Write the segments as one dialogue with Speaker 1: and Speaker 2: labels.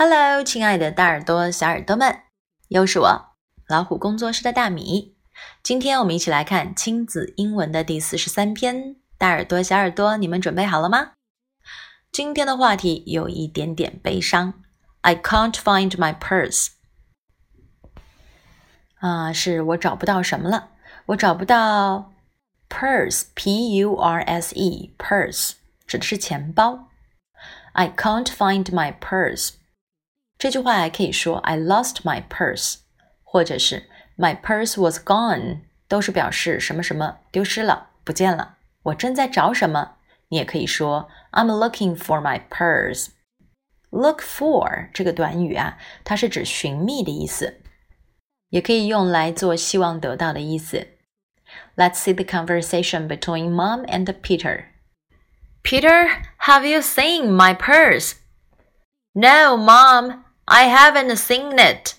Speaker 1: Hello，亲爱的大耳朵、小耳朵们，又是我老虎工作室的大米。今天我们一起来看亲子英文的第四十三篇。大耳朵、小耳朵，你们准备好了吗？今天的话题有一点点悲伤。I can't find my purse。啊，是我找不到什么了？我找不到 purse，p u r s e，purse 指的是钱包。I can't find my purse。这句话还可以说 I lost my purse，或者是 My purse was gone，都是表示什么什么丢失了、不见了。我正在找什么？你也可以说 I'm looking for my purse。Look for 这个短语啊，它是指寻觅的意思，也可以用来做希望得到的意思。Let's see the conversation between Mom and Peter. Peter, have you seen my purse?
Speaker 2: No, Mom. I haven't seen it.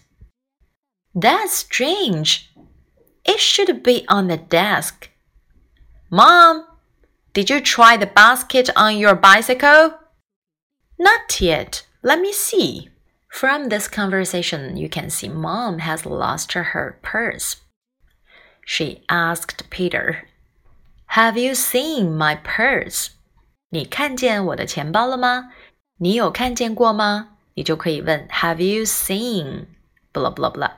Speaker 1: That's strange. It should be on the desk.
Speaker 2: Mom, did you try the basket on your bicycle?
Speaker 1: Not yet. Let me see. From this conversation, you can see mom has lost her purse. She asked Peter, Have you seen my purse? 你看见我的钱包了吗？你有看见过吗？ 你就可以问 Have you seen blah blah blah?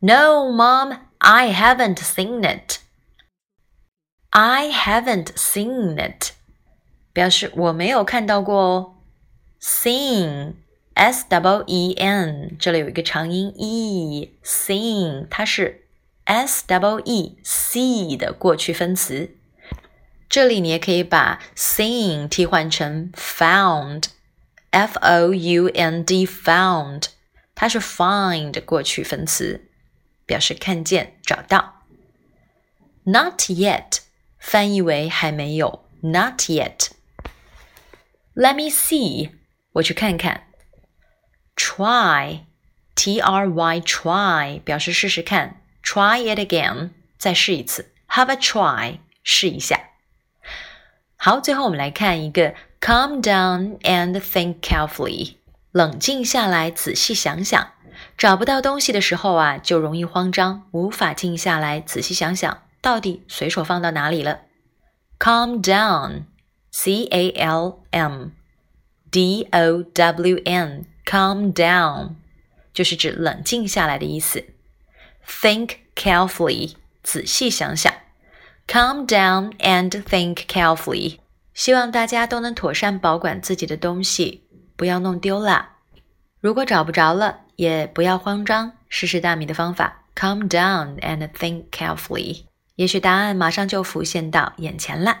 Speaker 2: No, Mom, I haven't seen it.
Speaker 1: I haven't seen it，表示我没有看到过哦。Seen s w e n，这里有一个长音 e，seen 它是 s w e c 的过去分词。这里你也可以把 seen 替换成 found。 F O U N D found，它是 find 过去分词，表示看见、找到。Not yet 翻译为还没有，Not yet。Let me see，我去看看。Try，T R Y try 表示试试看，Try it again，再试一次。Have a try，试一下。好，最后我们来看一个 Calm down and think carefully。冷静下来，仔细想想。找不到东西的时候啊，就容易慌张，无法静下来仔细想想，到底随手放到哪里了。Calm down，C A L M D O W N，calm down 就是指冷静下来的意思。Think carefully，仔细想想。Calm down and think carefully。 希望大家都能妥善保管自己的东西，不要弄丢了。如果找不着了，也不要慌张，试试大米的方法，calm down and think carefully。也许答案马上就浮现到眼前了。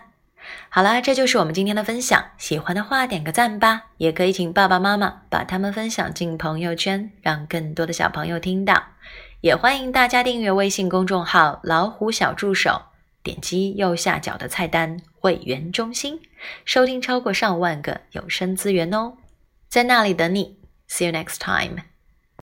Speaker 1: 好了，这就是我们今天的分享。喜欢的话点个赞吧，也可以请爸爸妈妈把它们分享进朋友圈，让更多的小朋友听到。也欢迎大家订阅微信公众号“老虎小助手”。点击右下角的菜单“会员中心”，收听超过上万个有声资源哦，在那里等你。See you next time.